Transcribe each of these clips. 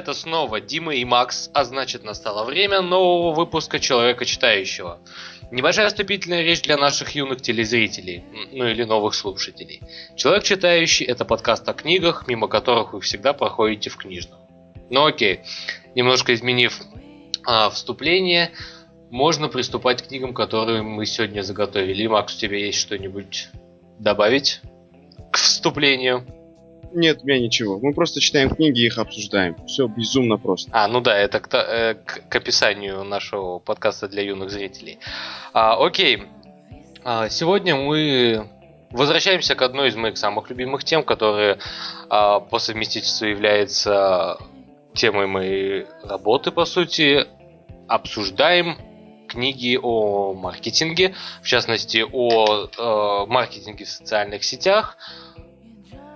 Это снова Дима и Макс, а значит настало время нового выпуска Человека Читающего. Небольшая вступительная речь для наших юных телезрителей, ну или новых слушателей. Человек Читающий – это подкаст о книгах, мимо которых вы всегда проходите в книжном. Ну окей, немножко изменив а, вступление, можно приступать к книгам, которые мы сегодня заготовили. Макс, у тебя есть что-нибудь добавить к вступлению? Нет, меня ничего. Мы просто читаем книги и их обсуждаем. Все безумно просто. А, ну да, это к, э, к, к описанию нашего подкаста для юных зрителей. А, окей. А, сегодня мы возвращаемся к одной из моих самых любимых тем, которая а, по совместительству является темой моей работы, по сути. Обсуждаем книги о маркетинге, в частности о э, маркетинге в социальных сетях.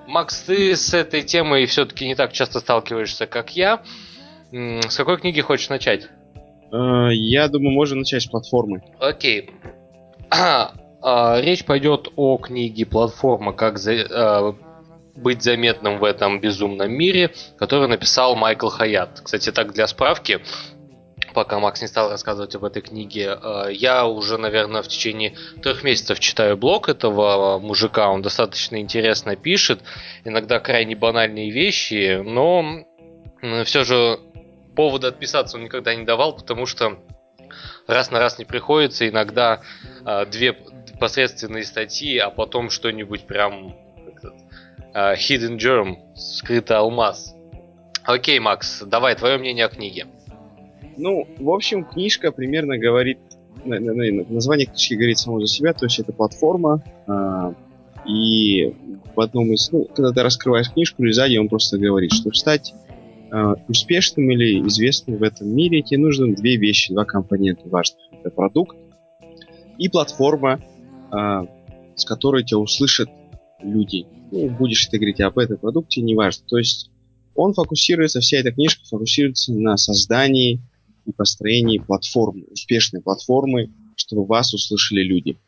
Макс, ты с этой темой все-таки не так часто сталкиваешься, как я. С какой книги хочешь начать? Э, я думаю, можно начать с платформы. Окей. А, речь пойдет о книге «Платформа. Как за, э, быть заметным в этом безумном мире», которую написал Майкл Хаят. Кстати, так для справки, пока Макс не стал рассказывать об этой книге, э, я уже, наверное, в течение трех месяцев читаю блог этого мужика. Он достаточно интересно пишет, иногда крайне банальные вещи, но все же повода отписаться он никогда не давал, потому что раз на раз не приходится, иногда э, две посредственные статьи, а потом что-нибудь прям э, hidden germ, скрытый алмаз. Окей, Макс, давай твое мнение о книге. Ну, в общем, книжка примерно говорит, название книжки говорит само за себя, то есть это платформа, э, и в одном из, ну, когда ты раскрываешь книжку, или сзади он просто говорит, что стать э, успешным или известным в этом мире, тебе нужны две вещи, два компонента важных. Это продукт и платформа, э, с которой тебя услышат люди. Ну, будешь ты говорить об этом продукте, неважно. То есть он фокусируется, вся эта книжка фокусируется на создании и построении платформы, успешной платформы, чтобы вас услышали люди.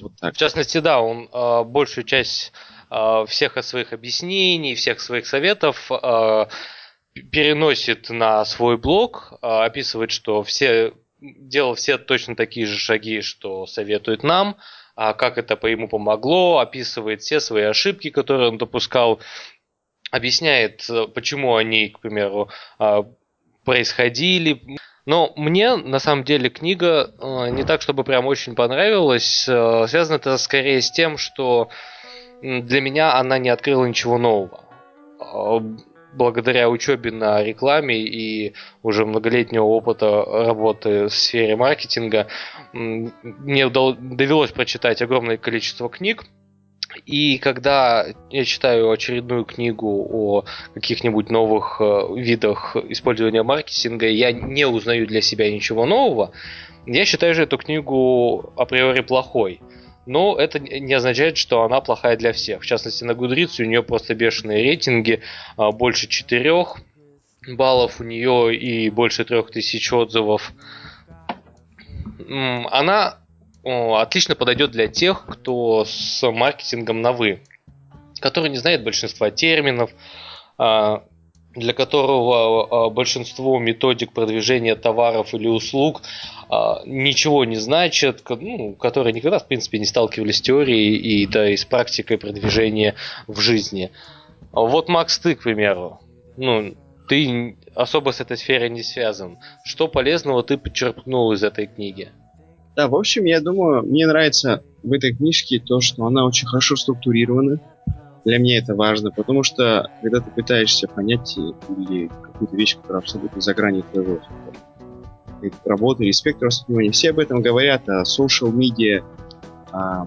Вот так. В частности, да, он э, большую часть э, всех своих объяснений, всех своих советов э, переносит на свой блог, э, описывает, что все делал все точно такие же шаги, что советует нам, а как это по ему помогло, описывает все свои ошибки, которые он допускал, объясняет, почему они, к примеру, происходили. Но мне, на самом деле, книга э, не так, чтобы прям очень понравилась. Э, связано это скорее с тем, что для меня она не открыла ничего нового. Э, благодаря учебе на рекламе и уже многолетнего опыта работы в сфере маркетинга, мне довелось прочитать огромное количество книг, и когда я читаю очередную книгу о каких-нибудь новых э, видах использования маркетинга, я не узнаю для себя ничего нового, я считаю же эту книгу априори плохой. Но это не означает, что она плохая для всех. В частности, на Goodreads у нее просто бешеные рейтинги, а, больше 4 баллов у нее и больше 3000 отзывов. Она отлично подойдет для тех, кто с маркетингом на вы, который не знает большинства терминов, а, для которого а, большинство методик продвижения товаров или услуг а, ничего не значит, ну, которые никогда, в принципе, не сталкивались с теорией и, да, и с практикой продвижения в жизни. Вот, Макс, ты, к примеру, ну, ты особо с этой сферой не связан. Что полезного ты подчеркнул из этой книги? Да, в общем, я думаю, мне нравится в этой книжке то, что она очень хорошо структурирована. Для меня это важно, потому что когда ты пытаешься понять или какую-то вещь, которая абсолютно за гранью твоего работы или спектра воспринимания, все об этом говорят, о social media, о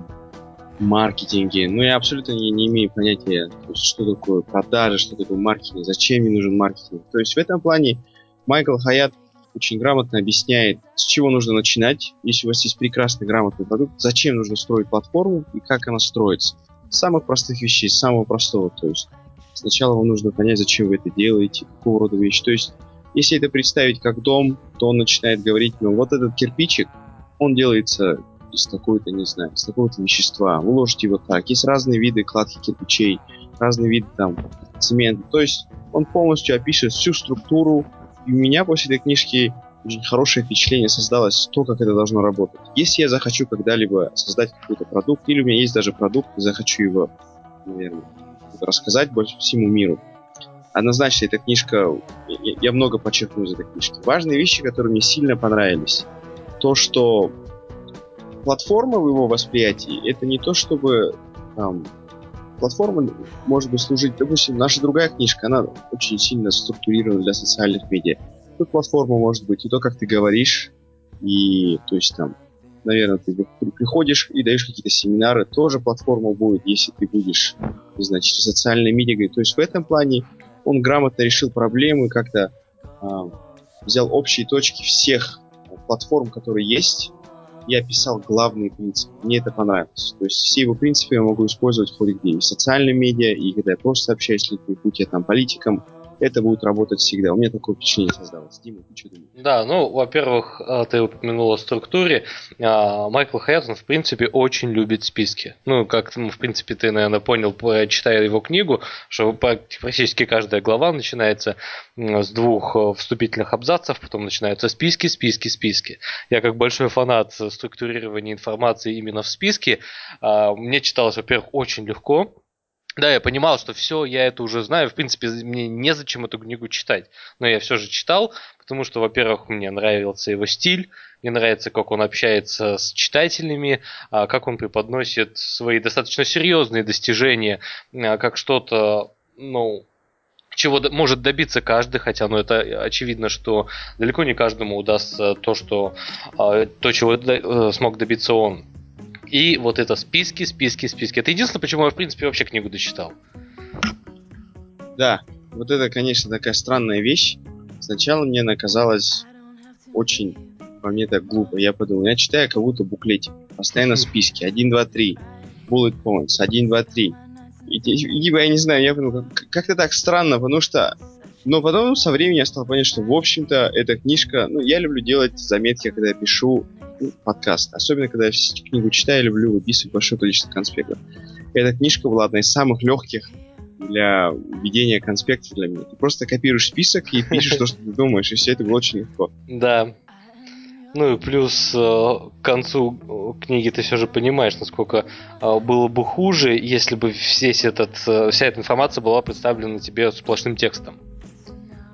маркетинге, но я абсолютно не, не имею понятия, есть, что такое продажи, что такое маркетинг, зачем мне нужен маркетинг. То есть в этом плане Майкл Хаят очень грамотно объясняет, с чего нужно начинать, если у вас есть прекрасный грамотный продукт, зачем нужно строить платформу и как она строится. Самых простых вещей, самого простого. То есть сначала вам нужно понять, зачем вы это делаете, какого рода вещи. То есть если это представить как дом, то он начинает говорить, ну вот этот кирпичик, он делается из такой-то, не знаю, из такого-то вещества. Вы ложите его так. Есть разные виды кладки кирпичей, разные виды там цемента. То есть он полностью опишет всю структуру. И у меня после этой книжки очень хорошее впечатление создалось то, как это должно работать. Если я захочу когда-либо создать какой-то продукт, или у меня есть даже продукт, и захочу его, наверное, рассказать больше всему миру, однозначно эта книжка, я, много подчеркну из этой книжки. Важные вещи, которые мне сильно понравились. То, что платформа в его восприятии, это не то, чтобы там, платформа может быть служить, допустим, наша другая книжка, она очень сильно структурирована для социальных медиа. Тут платформа может быть и то, как ты говоришь, и то есть там, наверное, ты приходишь и даешь какие-то семинары, тоже платформа будет, если ты будешь, не социальные медиа. То есть в этом плане он грамотно решил проблемы, как-то э, взял общие точки всех платформ, которые есть, и описал главные принципы. Мне это понравилось. То есть все его принципы я могу использовать ходе где и в социальном медиа, и когда я просто общаюсь с людьми, будь я там политиком, это будет работать всегда. У меня такое впечатление создалось. Дима, ты что думаешь? Да, ну, во-первых, а, ты упомянул о структуре. А, Майкл Хайатон, в принципе, очень любит списки. Ну, как, ну, в принципе, ты, наверное, понял, читая его книгу, что практически каждая глава начинается с двух э, вступительных абзацев, потом начинаются списки, списки, списки. Я как большой фанат структурирования информации именно в списке, а, мне читалось, во-первых, очень легко, да, я понимал, что все, я это уже знаю. В принципе, мне незачем эту книгу читать. Но я все же читал, потому что, во-первых, мне нравился его стиль, мне нравится, как он общается с читателями, а, как он преподносит свои достаточно серьезные достижения, а, как что-то, ну, чего может добиться каждый, хотя, ну, это очевидно, что далеко не каждому удастся то, что, а, то чего э, смог добиться он. И вот это списки, списки, списки. Это единственное, почему я, в принципе, вообще книгу дочитал. Да, вот это, конечно, такая странная вещь. Сначала мне она казалась очень, по мне так глупо. Я подумал, я читаю как будто буклетик. Постоянно списки. 1, 2, 3. Bullet points. 1, 2, 3. И, либо я не знаю, я подумал, как-то так странно, потому что но потом со временем я стал понять, что, в общем-то, эта книжка... Ну, я люблю делать заметки, когда я пишу подкаст. Особенно, когда я книгу читаю, люблю выписывать большое количество конспектов. Эта книжка была одна из самых легких для ведения конспектов для меня. Ты просто копируешь список и пишешь то, что ты думаешь, и все это было очень легко. Да. Ну и плюс э, к концу книги ты все же понимаешь, насколько э, было бы хуже, если бы весь этот, э, вся эта информация была представлена тебе сплошным текстом.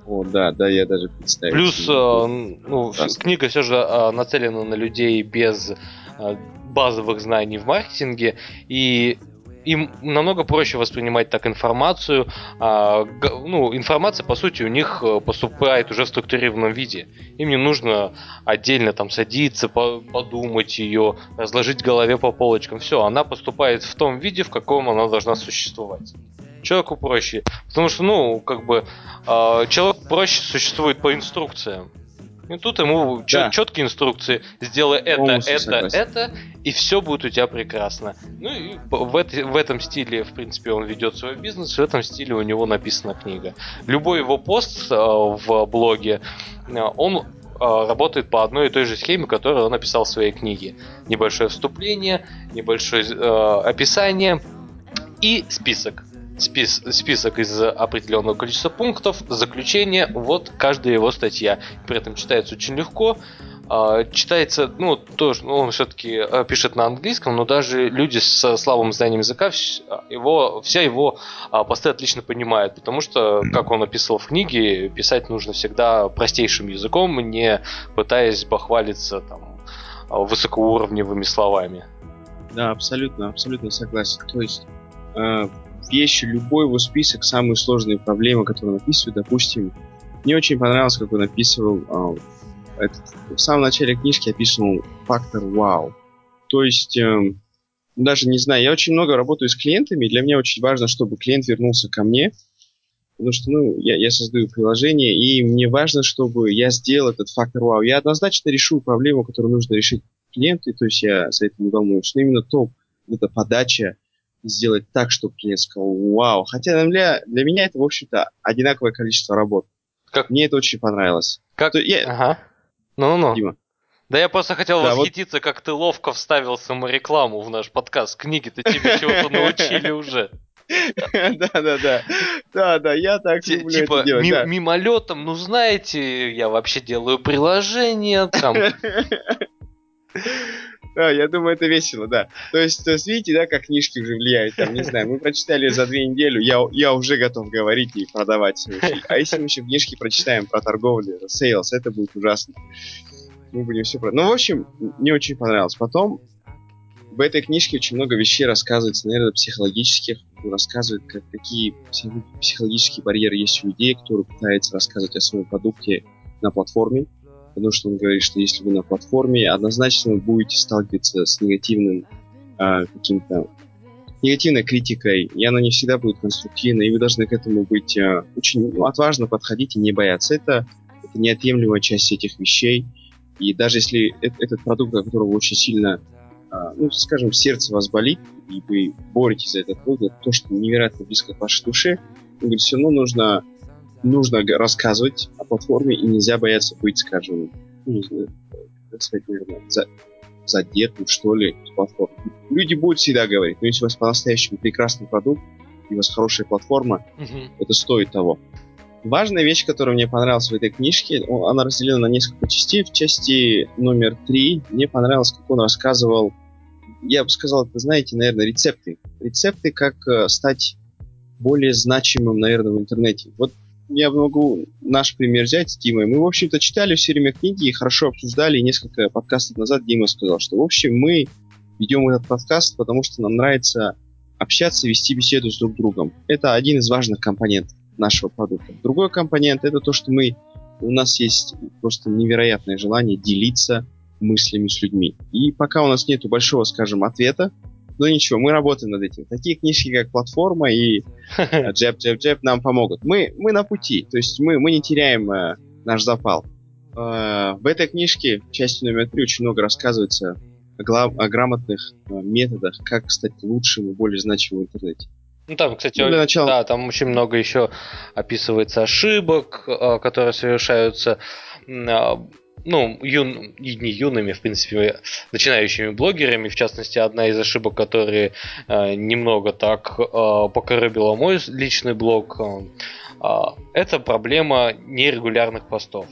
О, да, да, я даже представил. Плюс, э, ну, книга все же э, нацелена на людей без э, базовых знаний в маркетинге, и им намного проще воспринимать так информацию. А, ну, информация, по сути, у них поступает уже в структурированном виде. Им не нужно отдельно там садиться, подумать ее, разложить в голове по полочкам. Все, она поступает в том виде, в каком она должна существовать человеку проще. Потому что, ну, как бы, э, человек проще существует по инструкциям. И тут ему да. четкие инструкции. Сделай это, Полностью это, согласен. это, и все будет у тебя прекрасно. Ну и в, это, в этом стиле, в принципе, он ведет свой бизнес, в этом стиле у него написана книга. Любой его пост э, в блоге, э, он работает по одной и той же схеме, которую он написал в своей книге. Небольшое вступление, небольшое э, описание и список спис список из определенного количества пунктов, заключение, вот каждая его статья. При этом читается очень легко. Uh, читается, ну, тоже, ну, он все-таки uh, пишет на английском, но даже люди с слабым знанием языка, его, вся его uh, посты отлично понимают, потому что, как он описывал в книге, писать нужно всегда простейшим языком, не пытаясь бахвалиться там высокоуровневыми словами. Да, абсолютно, абсолютно согласен. То есть вещи, любой его список, самые сложные проблемы, которые он описывает, допустим, мне очень понравилось, как он описывал а, этот, в самом начале книжки описывал фактор вау. То есть, э, даже не знаю, я очень много работаю с клиентами, и для меня очень важно, чтобы клиент вернулся ко мне, потому что, ну, я, я создаю приложение, и мне важно, чтобы я сделал этот фактор вау. Я однозначно решу проблему, которую нужно решить клиенту, то есть я за это не волнуюсь, но именно то, это подача, сделать так, чтобы клиент сказал «Вау!». Хотя для, для меня это, в общем-то, одинаковое количество работ. Как? Мне это очень понравилось. Как? То, я... Ага. Ну-ну. Дима. Да я просто хотел да, восхититься, вот... как ты ловко вставил саморекламу в наш подкаст. Книги-то тебе чего-то научили уже. Да-да-да. Да, да, я так люблю типа, да. Мимолетом, ну знаете, я вообще делаю приложение там. Да, я думаю, это весело, да. То есть, то есть, видите, да, как книжки уже влияют, там, не знаю, мы прочитали за две недели, я, я уже готов говорить и продавать. А если мы еще книжки прочитаем про торговлю, sales, это будет ужасно. Мы будем все про... Ну, в общем, мне очень понравилось. Потом в этой книжке очень много вещей рассказывается, наверное, психологических. Рассказывает, как, какие психологические барьеры есть у людей, которые пытаются рассказывать о своем продукте на платформе потому что он говорит, что если вы на платформе, однозначно вы будете сталкиваться с негативным а, каким-то негативной критикой, и она не всегда будет конструктивной, и вы должны к этому быть а, очень ну, отважно подходить и не бояться. Это, это неотъемлемая часть этих вещей, и даже если э этот продукт, от которого очень сильно, а, ну, скажем, сердце вас болит, и вы боретесь за этот продукт, то, что невероятно близко к вашей душе, все равно нужно нужно рассказывать платформе, и нельзя бояться быть, скажем, ну, не знаю, как сказать, наверное, за, задетым, что ли, с платформой. Люди будут всегда говорить, но если у вас по-настоящему прекрасный продукт, и у вас хорошая платформа, uh-huh. это стоит того. Важная вещь, которая мне понравилась в этой книжке, она разделена на несколько частей. В части номер три мне понравилось, как он рассказывал, я бы сказал, это, знаете, наверное, рецепты. Рецепты, как э, стать более значимым, наверное, в интернете. Вот я могу наш пример взять с Димой. Мы, в общем-то, читали все время книги и хорошо обсуждали. И несколько подкастов назад Дима сказал, что, в общем, мы ведем этот подкаст, потому что нам нравится общаться, вести беседу с друг другом. Это один из важных компонентов нашего продукта. Другой компонент это то, что мы у нас есть просто невероятное желание делиться мыслями с людьми. И пока у нас нет большого, скажем, ответа, но ну, ничего, мы работаем над этим. Такие книжки, как «Платформа» и «Джеб, джеб, джеб» нам помогут. Мы, мы на пути, то есть мы, мы не теряем э, наш запал. Э, в этой книжке, части номер три, очень много рассказывается о, глав, о грамотных э, методах, как стать лучшим и более значимым в интернете. Ну там, кстати, ну, для начала... да, там очень много еще описывается ошибок, э, которые совершаются а, ну, юн, не юными, в принципе, начинающими блогерами. В частности, одна из ошибок, которые э, немного так э, покоробила мой личный блог, э, э, это проблема нерегулярных постов.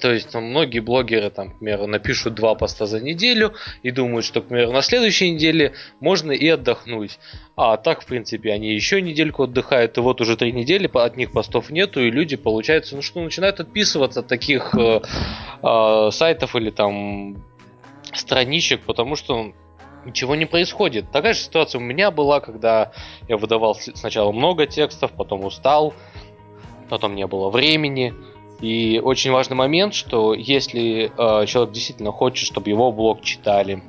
То есть там, многие блогеры, там, к примеру, напишут два поста за неделю и думают, что, к примеру, на следующей неделе можно и отдохнуть. А так, в принципе, они еще недельку отдыхают, и вот уже три недели от них постов нету, и люди, получается, ну что, начинают отписываться от таких э, э, сайтов или там страничек, потому что ничего не происходит. Такая же ситуация у меня была, когда я выдавал сначала много текстов, потом устал, потом не было времени. И очень важный момент, что если э, человек действительно хочет, чтобы его блог читали,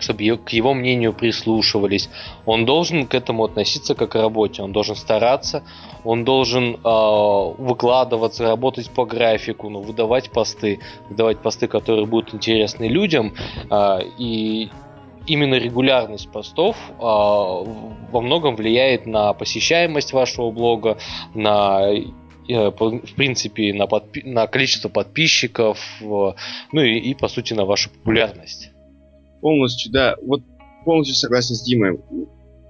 чтобы к его мнению прислушивались, он должен к этому относиться как к работе, он должен стараться, он должен э, выкладываться, работать по графику, ну, выдавать посты, выдавать посты, которые будут интересны людям, э, и именно регулярность постов э, во многом влияет на посещаемость вашего блога, на в принципе, на, подпи- на количество подписчиков, ну и, и, по сути, на вашу популярность. Полностью, да. Вот полностью согласен с Димой.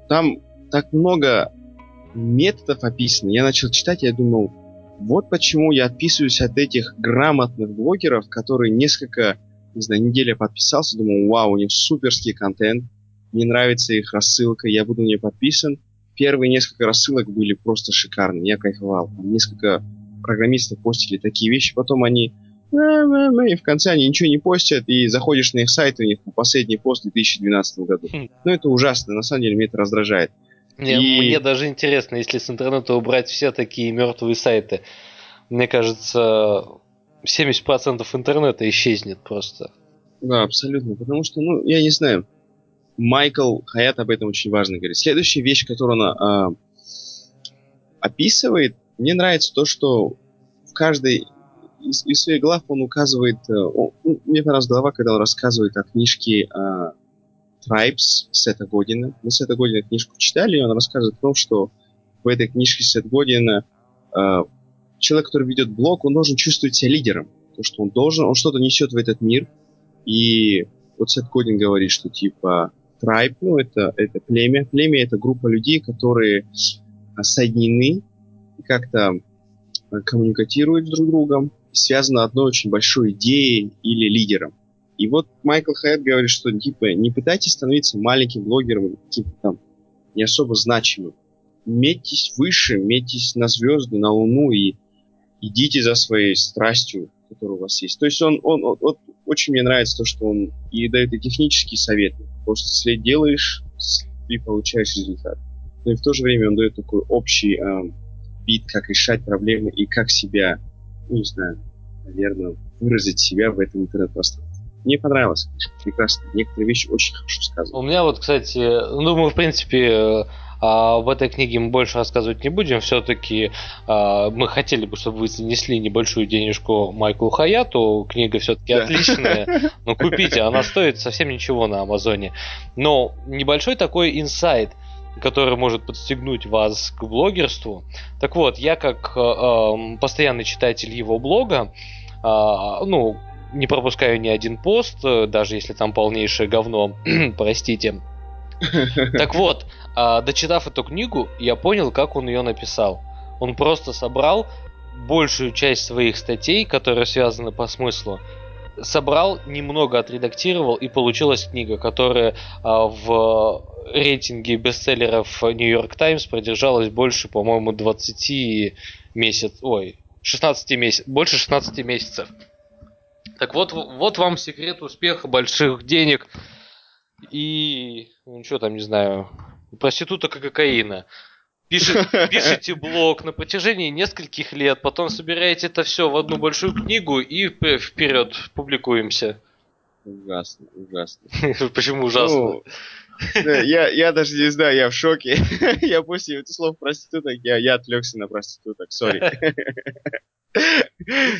Там так много методов описано. Я начал читать, я думал, вот почему я отписываюсь от этих грамотных блогеров, которые несколько, не знаю, неделя подписался, думал, вау, у них суперский контент, мне нравится их рассылка, я буду на нее подписан первые несколько рассылок были просто шикарные, я кайфовал. Несколько программистов постили такие вещи, потом они и в конце они ничего не постят, и заходишь на их сайт, у них последний пост в 2012 году. Ну, это ужасно, на самом деле, меня это раздражает. Мне, и... мне даже интересно, если с интернета убрать все такие мертвые сайты, мне кажется, 70% интернета исчезнет просто. Да, абсолютно, потому что, ну, я не знаю, Майкл Хаят об этом очень важно говорит. Следующая вещь, которую он э, описывает, мне нравится то, что в каждой из, из своих глав он указывает... Э, он, мне понравилась глава, когда он рассказывает о книжке э, Tribes Сета Година. Мы Сета Година книжку читали, и он рассказывает о том, что в этой книжке Сета Година э, человек, который ведет блог, он должен чувствовать себя лидером. То, что он должен, он что-то несет в этот мир. И вот Сет Годин говорит, что типа tribe, ну, это, это племя. Племя — это группа людей, которые соединены как-то э, коммуникатируют друг с другом, связано одной очень большой идеей или лидером. И вот Майкл Хайт говорит, что типа не пытайтесь становиться маленьким блогером, типа там не особо значимым. Метьтесь выше, метьтесь на звезды, на Луну и идите за своей страстью, которая у вас есть. То есть он, он, он, он очень мне нравится то, что он и дает и технические советы. Просто если делаешь, ты получаешь результат. Но и в то же время он дает такой общий э, вид, как решать проблемы и как себя, ну, не знаю, наверное, выразить себя в этом интернет-пространстве. Мне понравилось, прекрасно. Некоторые вещи очень хорошо сказаны. У меня вот, кстати, думаю, в принципе, а в этой книге мы больше рассказывать не будем. Все-таки а, мы хотели бы, чтобы вы занесли небольшую денежку Майклу Хаяту. Книга все-таки да. отличная. Но купите, она стоит совсем ничего на Амазоне. Но небольшой такой инсайт который может подстегнуть вас к блогерству. Так вот, я как э, постоянный читатель его блога, э, ну, не пропускаю ни один пост, даже если там полнейшее говно, простите. Так вот, а, дочитав эту книгу, я понял, как он ее написал. Он просто собрал большую часть своих статей, которые связаны по смыслу, собрал, немного отредактировал, и получилась книга, которая а, в рейтинге бестселлеров York Times продержалась больше, по-моему, 20 месяцев. Ой, 16 месяцев. Больше 16 месяцев. Так вот, вот вам секрет успеха больших денег и, ну что там, не знаю, проституток и кокаина. Пишет, пишите блог на протяжении нескольких лет, потом собираете это все в одну большую книгу и вперед публикуемся. Ужасно, ужасно. Почему ужасно? Ну, я, я даже не знаю, я в шоке. я после этих слов проституток, я, я отвлекся на проституток, сори.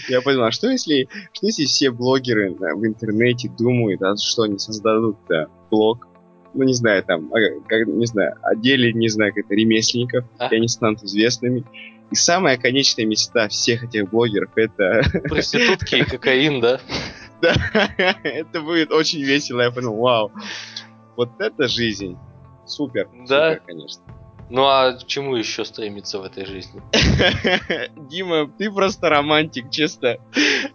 Я понял, а что если, что если все блогеры да, в интернете думают, а что они создадут да, блог, ну не знаю, там, а, как, не знаю, отделе, не знаю, как это, ремесленников, а? и они станут известными. И самая конечная мечта всех этих блогеров это... Проститутки и кокаин, да? Да, это будет очень весело, я понял, вау. Вот это жизнь. Супер, да? супер, конечно. Ну а к чему еще стремиться в этой жизни? Дима, ты просто романтик, честно.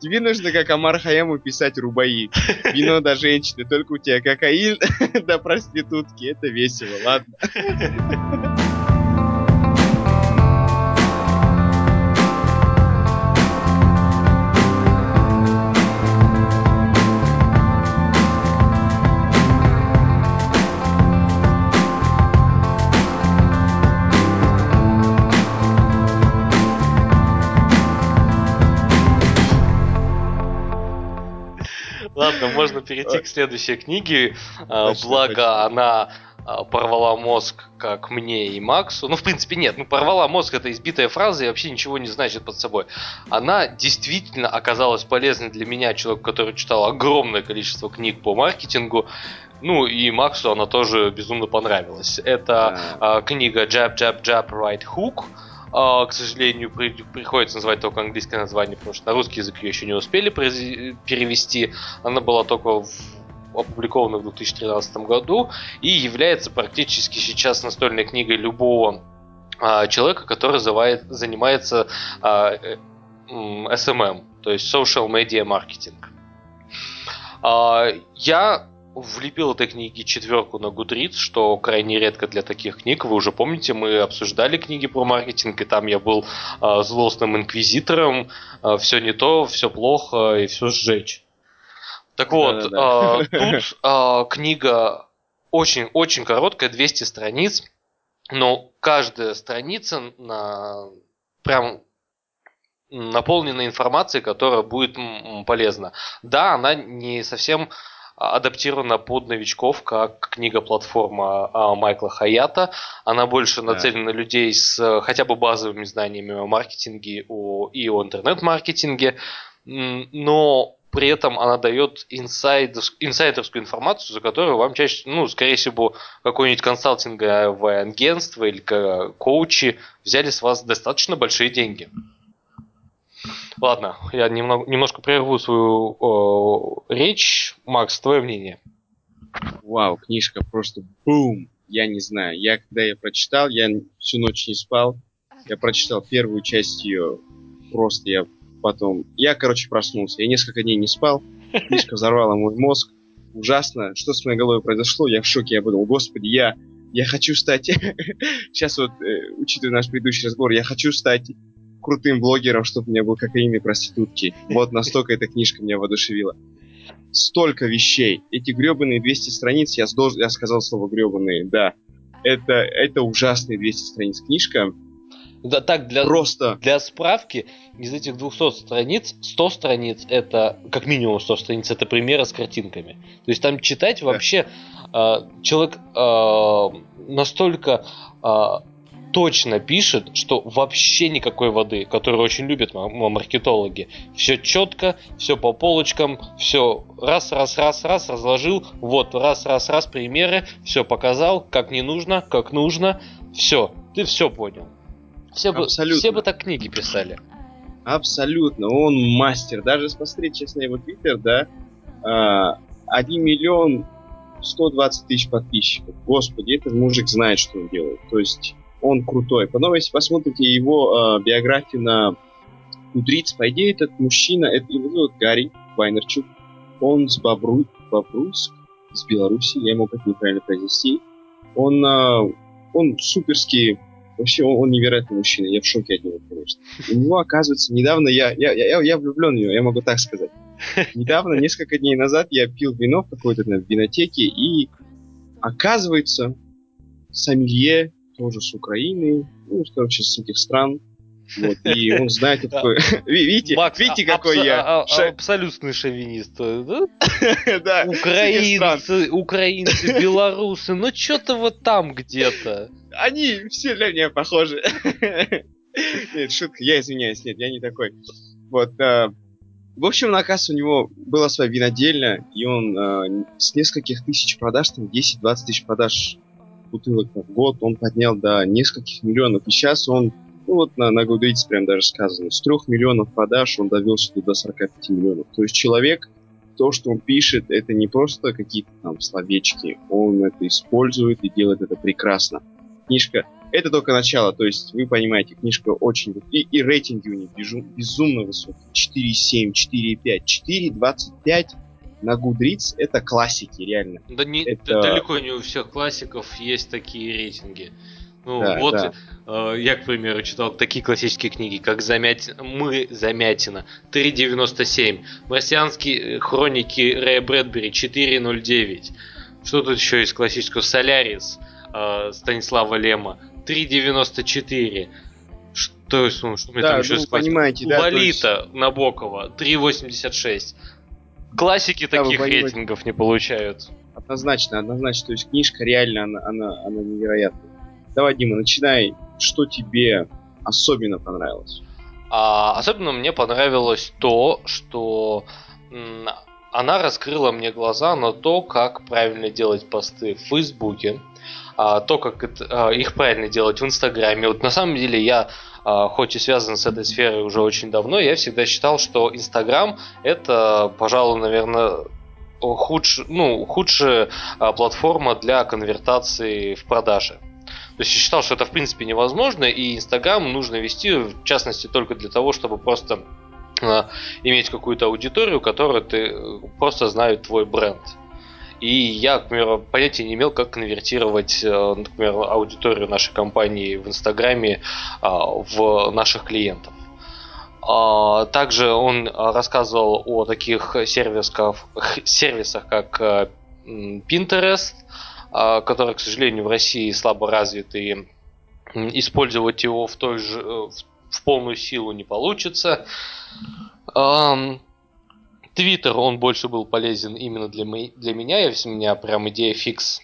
Тебе нужно, как Амар Хаяму, писать рубаи. Вино до женщины, только у тебя кокаин до проститутки. Это весело, ладно? перейти к следующей книге. А, благо, она а, порвала мозг, как мне и Максу. Ну, в принципе, нет. Ну, порвала мозг это избитая фраза и вообще ничего не значит под собой. Она действительно оказалась полезной для меня, человек, который читал огромное количество книг по маркетингу. Ну, и Максу она тоже безумно понравилась. Это да. книга Jab, Jab, Jab, Right Hook. Uh, к сожалению, при, приходится называть только английское название, потому что на русский язык ее еще не успели перевести. Она была только в, опубликована в 2013 году и является практически сейчас настольной книгой любого uh, человека, который завает, занимается uh, SMM, то есть Social Media Marketing. Я влепил этой книге четверку на Goodreads, что крайне редко для таких книг. Вы уже помните, мы обсуждали книги про маркетинг, и там я был э, злостным инквизитором. Э, а, все не то, все плохо, и все сжечь. Так вот. Э, тут э, книга очень-очень короткая, 200 страниц, но каждая страница на прям наполнена информацией, которая будет полезна. Да, она не совсем адаптирована под новичков, как книга-платформа а, Майкла Хаята. Она больше нацелена на людей с хотя бы базовыми знаниями о маркетинге и о интернет-маркетинге, но при этом она дает инсайдерскую информацию, за которую вам чаще, ну, скорее всего, какое-нибудь консалтинговое агентство или коучи взяли с вас достаточно большие деньги. Ладно, я немного, немножко прерву свою о, речь. Макс, твое мнение? Вау, книжка просто бум! Я не знаю. Я когда я прочитал, я всю ночь не спал. Я прочитал первую часть ее. Просто я потом... Я, короче, проснулся. Я несколько дней не спал. Книжка взорвала мой мозг. Ужасно. Что с моей головой произошло? Я в шоке. Я подумал, господи, я... Я хочу стать... Сейчас вот, э, учитывая наш предыдущий разговор, я хочу стать крутым блогером, чтобы у меня был кокаин проститутки. Вот настолько эта книжка меня воодушевила. Столько вещей. Эти гребаные 200 страниц, я, сдолж... я сказал слово гребаные, да. Это, это ужасные 200 страниц книжка. Да, так, для, Просто. для справки, из этих 200 страниц, 100 страниц это, как минимум 100 страниц, это примеры с картинками. То есть там читать вообще э, человек э, настолько э, точно пишет, что вообще никакой воды, которую очень любят маркетологи. Все четко, все по полочкам, все раз, раз, раз, раз разложил, вот раз, раз, раз примеры, все показал, как не нужно, как нужно, все, ты все понял. Все бы, все бы так книги писали. Абсолютно, он мастер. Даже посмотреть, честно, его твиттер, да, а, 1 миллион 120 тысяч подписчиков. Господи, этот мужик знает, что он делает. То есть он крутой. Потом, если посмотрите его э, биографию на Кудриц, по идее, этот мужчина, это его зовут Гарри Вайнерчук. Он с Бобру... Бобруйск, с Беларуси, я могу это неправильно произнести. Он, э, он суперский Вообще, он, он невероятный мужчина, я в шоке от него, конечно. У него, оказывается, недавно я, я, я, я влюблен в него, я могу так сказать. Недавно, несколько дней назад, я пил вино в какой-то винотеке, и оказывается, сомелье тоже с Украины, ну, короче, с этих стран, вот, и он знает, кто такой. Видите, Макс, видите, какой я. А, а, абсолютный шовинист. Да? Украинцы, украинцы, белорусы, ну что-то вот там где-то. Они все для меня похожи. Нет, шутка, я извиняюсь, нет, я не такой. Вот, а, в общем, на кассе у него была своя винодельня, и он э, с нескольких тысяч продаж, там 10-20 тысяч продаж бутылок в год, он поднял до нескольких миллионов. И сейчас он ну вот на, на Goodreads прям даже сказано, с 3 миллионов продаж он довелся до 45 миллионов. То есть человек, то, что он пишет, это не просто какие-то там словечки, он это использует и делает это прекрасно. Книжка, это только начало, то есть вы понимаете, книжка очень... И, и рейтинги у них безум, безумно высокие. 4,7, 4,5, 4,25 на Goodreads это классики, реально. Да не, это... далеко не у всех классиков есть такие рейтинги. Ну, да, вот да. Э, я, к примеру, читал такие классические книги, как Замят... «Мы Замятина» 3.97, «Марсианские хроники» Рэя Брэдбери 4.09. Что тут еще из классического? «Солярис» э, Станислава Лема 3.94. Что, ну, что мне да, там еще ну, понимаете, да, Лолита есть... Набокова 3.86. Классики да, таких рейтингов не получают. Однозначно, однозначно. То есть книжка реально, она, она, она невероятная. Давай, Дима, начинай. Что тебе особенно понравилось? А, особенно мне понравилось то, что она раскрыла мне глаза на то, как правильно делать посты в Фейсбуке, а, то, как это, а, их правильно делать в Инстаграме. Вот на самом деле я хоть и связан с этой сферой уже очень давно, я всегда считал, что Инстаграм это, пожалуй, наверное, худш, ну, худшая а, платформа для конвертации в продаже. То есть я считал, что это в принципе невозможно, и Инстаграм нужно вести, в частности, только для того, чтобы просто э, иметь какую-то аудиторию, которая ты э, просто знает твой бренд. И я, к примеру, понятия не имел, как конвертировать, э, например, аудиторию нашей компании в Инстаграме в наших клиентов. А, также он рассказывал о таких сервисах, сервисах как Pinterest, а, который, к сожалению, в России слабо развит, и использовать его в той же э, в полную силу не получится. Твиттер, он больше был полезен именно для, для меня. И у меня прям идея фикс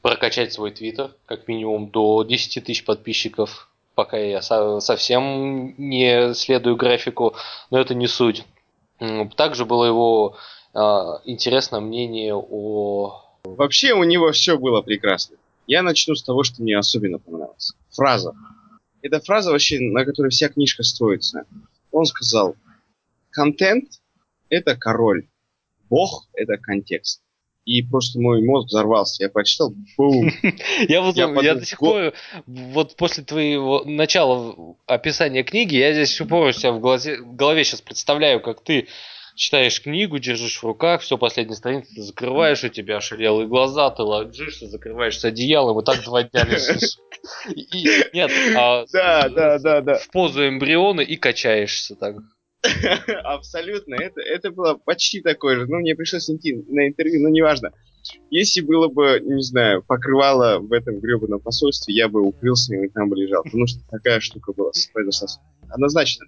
прокачать свой твиттер, как минимум до 10 тысяч подписчиков, пока я со- совсем не следую графику, но это не суть. Также было его э, интересное мнение о Вообще у него все было прекрасно. Я начну с того, что мне особенно понравилось. Фраза. Эта фраза вообще, на которой вся книжка строится. Он сказал, контент – это король, бог – это контекст. и просто мой мозг взорвался. Я прочитал, бум. Я вот я, до сих пор, вот после твоего начала описания книги, я здесь все пор у себя в голове, в голове сейчас представляю, как ты читаешь книгу, держишь в руках, все, последние страницы ты закрываешь, у тебя шалелые глаза, ты ложишься, закрываешься одеялом, и так два дня лежишь. нет, а да, да, да, да. в позу эмбриона и качаешься так. Абсолютно. Это, это было почти такое же. Ну, мне пришлось идти на интервью, но неважно. Если было бы, не знаю, покрывало в этом гребаном посольстве, я бы укрылся и там бы лежал. Потому что такая штука была произошла. Однозначно.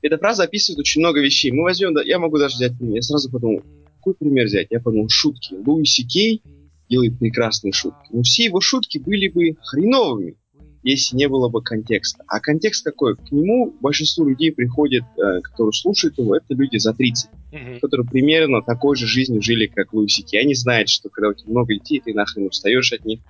Эта фраза описывает очень много вещей. Мы возьмем, я могу даже взять пример. Я сразу подумал, какой пример взять? Я подумал, шутки. Луиси Кей делает прекрасные шутки. Но все его шутки были бы хреновыми если не было бы контекста. А контекст какой? К нему большинство людей приходит, э, которые слушают его, это люди за 30, mm-hmm. которые примерно такой же жизнью жили, как Луисики. Они знают, что когда у тебя много детей, ты нахрен устаешь от них.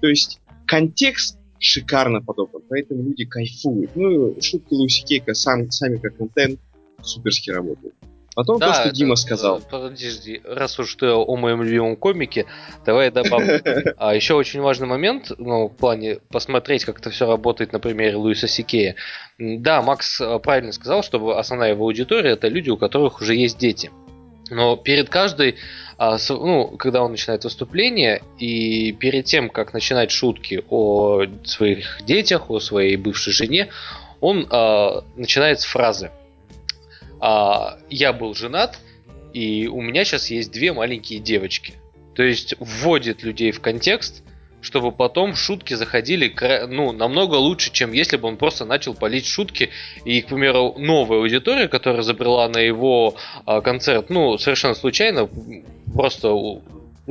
То есть контекст шикарно подобран, поэтому люди кайфуют. Ну, шутки Луисикейка сам, сами как контент суперски работают. Потом да, то, что это, Дима сказал. Подожди, раз уж ты о моем любимом комике, давай добавлю. А еще очень важный момент, ну, в плане посмотреть, как это все работает на примере Луиса Сикея. Да, Макс э, правильно сказал, что основная его аудитория это люди, у которых уже есть дети. Но перед каждой, а, ну, когда он начинает выступление, и перед тем, как начинать шутки о своих детях, о своей бывшей жене, он а, начинает с фразы – а, я был женат, и у меня сейчас есть две маленькие девочки. То есть вводит людей в контекст, чтобы потом шутки заходили ну, намного лучше, чем если бы он просто начал полить шутки. И, к примеру, новая аудитория, которая забрела на его а, концерт, ну, совершенно случайно, просто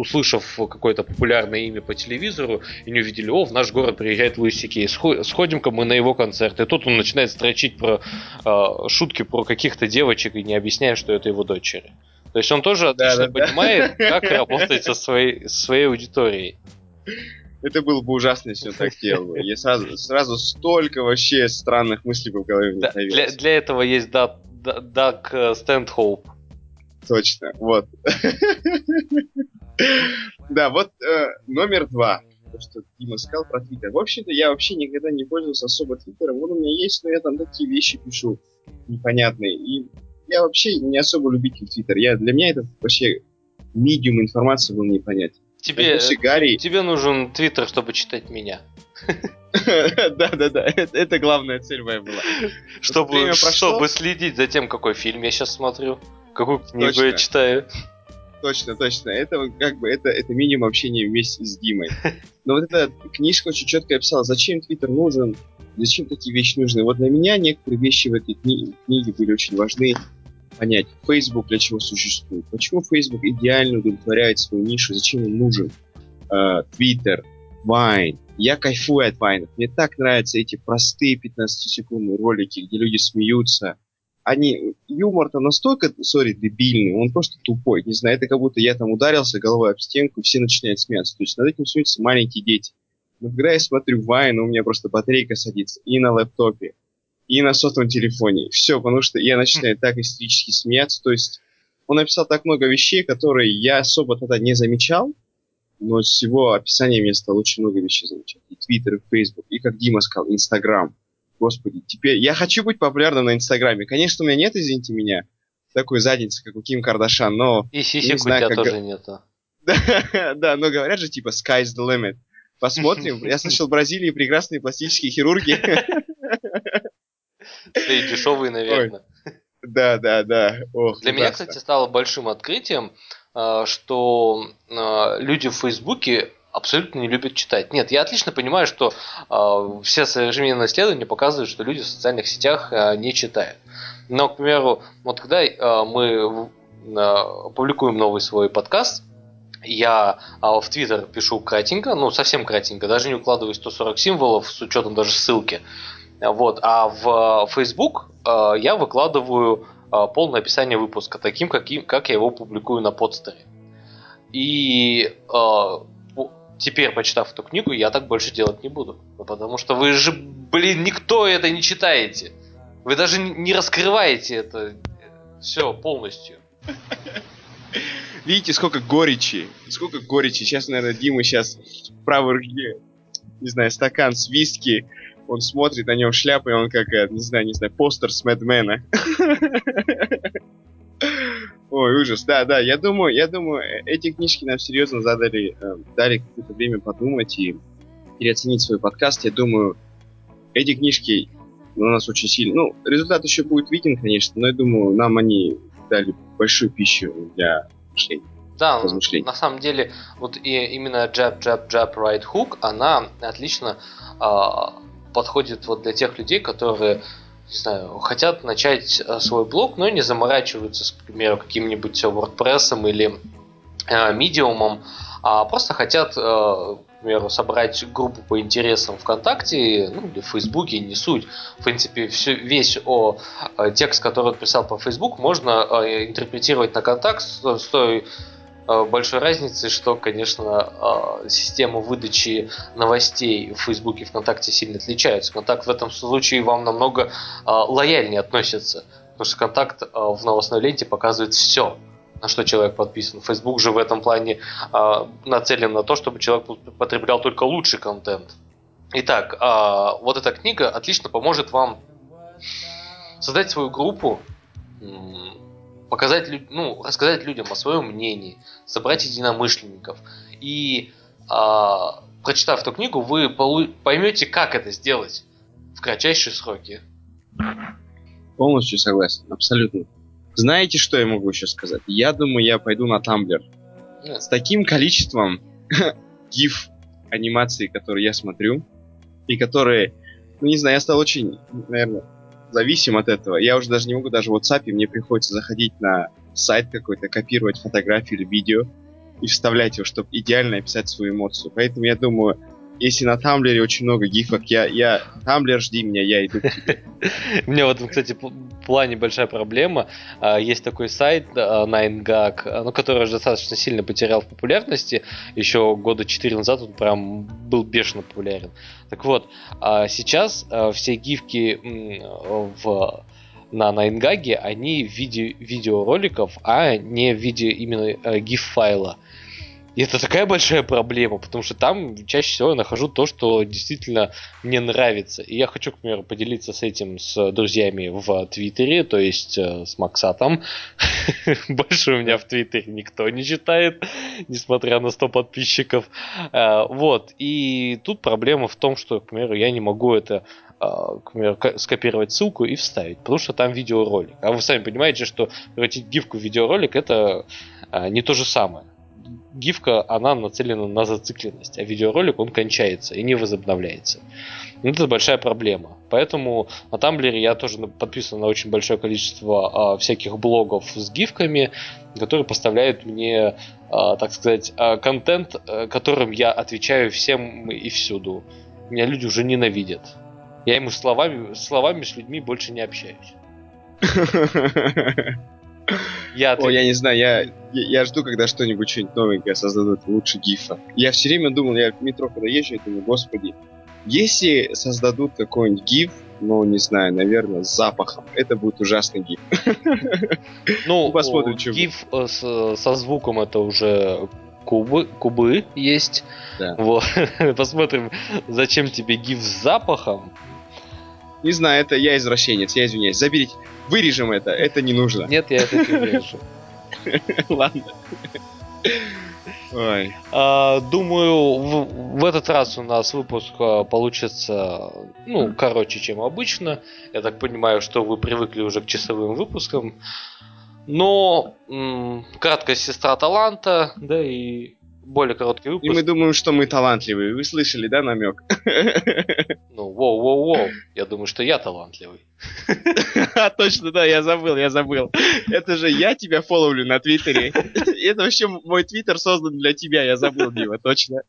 услышав какое-то популярное имя по телевизору, и не увидели, о, в наш город приезжает Луис Сикей, сходим-ка мы на его концерт. И тут он начинает строчить про э, шутки про каких-то девочек и не объясняя, что это его дочери. То есть он тоже отлично да, да, понимает, да. как работать со своей, своей аудиторией. Это было бы ужасно, если он так делал. Я сразу, сразу столько вообще странных мыслей в голове да, для, для этого есть Даг, Даг Стендхоуп. Точно, вот. Да, вот э, номер два. То, что Дима сказал про Твиттер. В общем-то, я вообще никогда не пользовался особо Твиттером. Он у меня есть, но я там такие вещи пишу непонятные. И я вообще не особо любитель Твиттер. Я, для меня это вообще медиум информации был непонятен. Тебе, Гарри... тебе нужен Твиттер, чтобы читать меня. Да-да-да, это главная цель моя была. Чтобы, чтобы следить за тем, какой фильм я сейчас смотрю, какую книгу я читаю. Точно, точно. Это как бы это, это минимум общения вместе с Димой. Но вот эта книжка очень четко описала, зачем Твиттер нужен, зачем такие вещи нужны. Вот для меня некоторые вещи в этой кни- книге были очень важны понять. Facebook для чего существует? Почему Facebook идеально удовлетворяет свою нишу? Зачем он нужен? Твиттер, uh, Vine. Я кайфую от Вайнов. Мне так нравятся эти простые 15-секундные ролики, где люди смеются, они, юмор-то настолько, сори, дебильный, он просто тупой. Не знаю, это как будто я там ударился головой об стенку, все начинают смеяться. То есть над этим смеются маленькие дети. Но когда я смотрю Вайн, у меня просто батарейка садится и на лэптопе, и на сотовом телефоне. Все, потому что я начинаю так истерически смеяться. То есть он написал так много вещей, которые я особо тогда не замечал, но с его описанием я стал очень много вещей замечать. И Твиттер, и Фейсбук, и, как Дима сказал, Инстаграм господи, теперь я хочу быть популярным на Инстаграме. Конечно, у меня нет, извините меня, такой задницы, как у Ким Кардашан, но... И сисек у тебя как... тоже нету. да, да, но говорят же, типа, sky's the limit. Посмотрим. Я слышал, в Бразилии прекрасные пластические хирурги. Да и дешевые, наверное. Да, да, да. Ох, Для меня, кстати, стало большим открытием, а, что а, люди в Фейсбуке абсолютно не любят читать. Нет, я отлично понимаю, что э, все современные исследования показывают, что люди в социальных сетях э, не читают. Но, к примеру, вот когда э, мы э, публикуем новый свой подкаст, я э, в Твиттер пишу кратенько, ну совсем кратенько, даже не укладываю 140 символов с учетом даже ссылки. Вот, а в Facebook э, я выкладываю э, полное описание выпуска, таким, каким, как я его публикую на подстере. И теперь, почитав эту книгу, я так больше делать не буду. Ну, потому что вы же, блин, никто это не читаете. Вы даже не раскрываете это все полностью. видите, сколько горечи. Сколько горечи. Сейчас, наверное, Дима сейчас в правой руке, не знаю, стакан с виски. Он смотрит, на нем шляпа, и он как, э, не знаю, не знаю, постер с Мэдмена. Ой, ужас. Да, да, я думаю, я думаю, э, эти книжки нам серьезно задали, э, дали какое-то время подумать и переоценить свой подкаст. Я думаю, эти книжки у нас очень сильно... Ну, результат еще будет виден, конечно, но я думаю, нам они дали большую пищу для мышления. Да, на самом деле, вот и именно jab, jab, jab, right hook, она отлично э, подходит вот для тех людей, которые не знаю, хотят начать э, свой блог, но не заморачиваются, к примеру, каким-нибудь WordPress или э, а просто хотят, э, к примеру, собрать группу по интересам ВКонтакте, ну, или в Фейсбуке, не суть. В принципе, все, весь о, текст, который он писал по Facebook, можно интерпретировать на контакт с, с той Э, большой разницей, что, конечно, э, система выдачи новостей в Фейсбуке и ВКонтакте сильно отличаются. Контакт в этом случае вам намного э, лояльнее относится, потому что контакт в новостной ленте показывает все, на что человек подписан. Facebook же в этом плане нацелен на то, чтобы человек потреблял только лучший контент. Итак, вот эта книга отлично поможет вам создать свою группу, показать, ну, рассказать людям о своем мнении, собрать единомышленников. И а, прочитав эту книгу, вы поймете, как это сделать в кратчайшие сроки. Полностью согласен, абсолютно. Знаете, что я могу еще сказать? Я думаю, я пойду на Тамблер. С таким количеством гиф анимаций, которые я смотрю, и которые, ну не знаю, я стал очень, наверное, зависим от этого. Я уже даже не могу даже в WhatsApp, мне приходится заходить на сайт какой-то, копировать фотографию или видео и вставлять его, чтобы идеально описать свою эмоцию. Поэтому я думаю, если на Тамблере очень много гифок, я, я Тамблер, жди меня, я иду. У меня вот, кстати, плане большая проблема. А, есть такой сайт 9gag, а, ну, который уже достаточно сильно потерял в популярности. Еще года 4 назад он прям был бешено популярен. Так вот, а сейчас все гифки в на 9gag, они в виде видеороликов, а не в виде именно GIF-файла. И это такая большая проблема, потому что там чаще всего я нахожу то, что действительно мне нравится. И я хочу, к примеру, поделиться с этим с друзьями в Твиттере, то есть э, с Максатом. Больше у меня в Твиттере никто не читает, несмотря на 100 подписчиков. Э, вот. И тут проблема в том, что, к примеру, я не могу это э, к примеру, скопировать ссылку и вставить, потому что там видеоролик. А вы сами понимаете, что превратить гифку в видеоролик это не то же самое гифка, она нацелена на зацикленность, а видеоролик, он кончается и не возобновляется. это большая проблема. Поэтому на Тамблере я тоже подписан на очень большое количество а, всяких блогов с гифками, которые поставляют мне, а, так сказать, а, контент, а, которым я отвечаю всем и всюду. Меня люди уже ненавидят. Я ему словами, словами с людьми больше не общаюсь. Я, О, я не знаю, я, я, я жду, когда что-нибудь что-нибудь новенькое создадут лучше гифа. Я все время думал, я в метро когда езжу, я думаю, господи, если создадут какой-нибудь гиф, ну, не знаю, наверное, с запахом, это будет ужасный гиф. Ну, посмотрим, что гиф э, со звуком это уже кубы, кубы есть. Да. Вот. Посмотрим, зачем тебе гиф с запахом. Не знаю, это я извращенец, я извиняюсь. Заберите. Вырежем это, это не нужно. Нет, я это не вырежу. Ладно. Ой. А, думаю, в, в этот раз у нас выпуск а, получится, ну, короче, чем обычно. Я так понимаю, что вы привыкли уже к часовым выпускам. Но м- краткая сестра таланта, да, и более короткий выпуск. И мы думаем, что мы талантливые. Вы слышали, да, намек? Ну, воу-воу-воу. Я думаю, что я талантливый. Точно, да, я забыл, я забыл. Это же я тебя фоловлю на Твиттере. Это вообще мой Твиттер создан для тебя, я забыл, Дима, точно.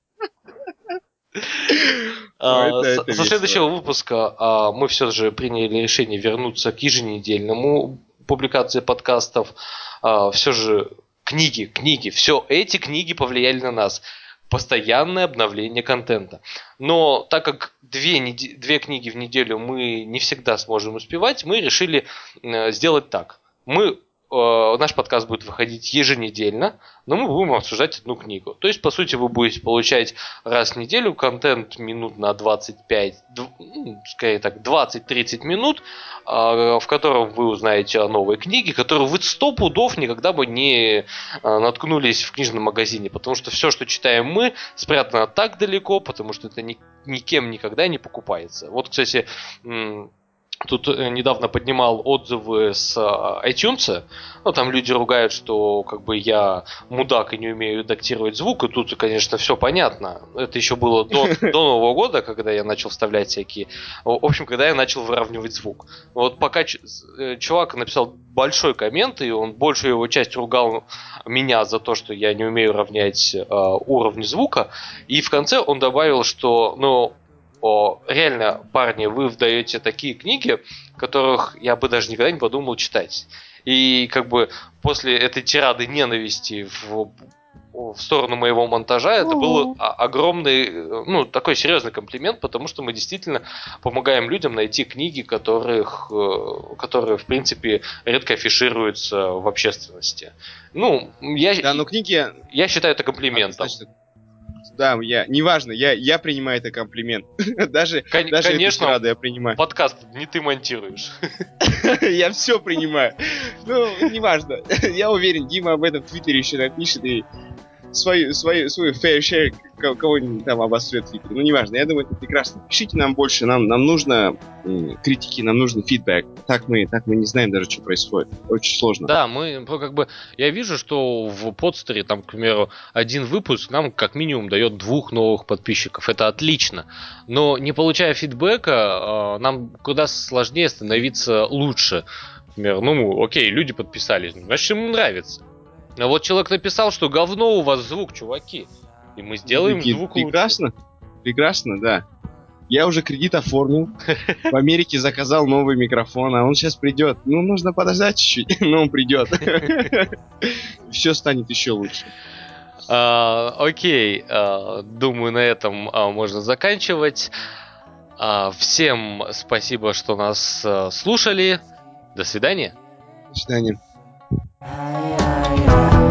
А, со следующего выпуска а, мы все же приняли решение вернуться к еженедельному публикации подкастов. А, все же Книги, книги, все эти книги повлияли на нас. Постоянное обновление контента. Но так как две, две книги в неделю мы не всегда сможем успевать, мы решили э, сделать так. Мы наш подкаст будет выходить еженедельно, но мы будем обсуждать одну книгу. То есть, по сути, вы будете получать раз в неделю контент минут на 25, ну, скорее так, 20-30 минут, э, в котором вы узнаете о новой книге, которую вы сто пудов никогда бы не э, наткнулись в книжном магазине, потому что все, что читаем мы, спрятано так далеко, потому что это ни, никем никогда не покупается. Вот, кстати, Тут э, недавно поднимал отзывы с э, iTunes. Ну, там люди ругают, что как бы я мудак и не умею редактировать звук. И тут, конечно, все понятно. Это еще было до, до Нового года, когда я начал вставлять всякие... В общем, когда я начал выравнивать звук. Вот пока э, чувак написал большой коммент, и он большую его часть ругал меня за то, что я не умею равнять э, уровни звука. И в конце он добавил, что, ну, о, реально, парни, вы вдаете такие книги, которых я бы даже никогда не подумал читать. И как бы после этой тирады ненависти в, в сторону моего монтажа это был огромный, ну, такой серьезный комплимент, потому что мы действительно помогаем людям найти книги, которых, э, которые, в принципе, редко афишируются в общественности. Ну, я, да, но книги... я считаю это комплиментом. А, да, я, неважно, я, я принимаю это комплимент. даже, Кон- даже конечно, рада я принимаю. Подкаст не ты монтируешь. я все принимаю. Ну, неважно. я уверен, Дима об этом в Твиттере еще напишет и свою, свою, свою fair share кого-нибудь там обосрет в Ну, неважно, я думаю, это прекрасно. Пишите нам больше, нам, нам нужно критики, нам нужен фидбэк. Так мы, так мы не знаем даже, что происходит. Очень сложно. Да, мы, как бы, я вижу, что в подстере, там, к примеру, один выпуск нам как минимум дает двух новых подписчиков. Это отлично. Но не получая фидбэка, а, нам куда сложнее становиться лучше. Например, ну, окей, люди подписались, значит, им нравится. А вот человек написал, что говно у вас звук, чуваки. И мы сделаем Никит, звук Прекрасно. Лучше. Прекрасно, да. Я уже кредит оформил. В Америке заказал новый микрофон, а он сейчас придет. Ну, нужно подождать чуть-чуть, но он придет. Все станет еще лучше. А, окей, а, думаю, на этом а, можно заканчивать. Всем спасибо, что нас слушали. До свидания. До свидания. ay, ay, ay.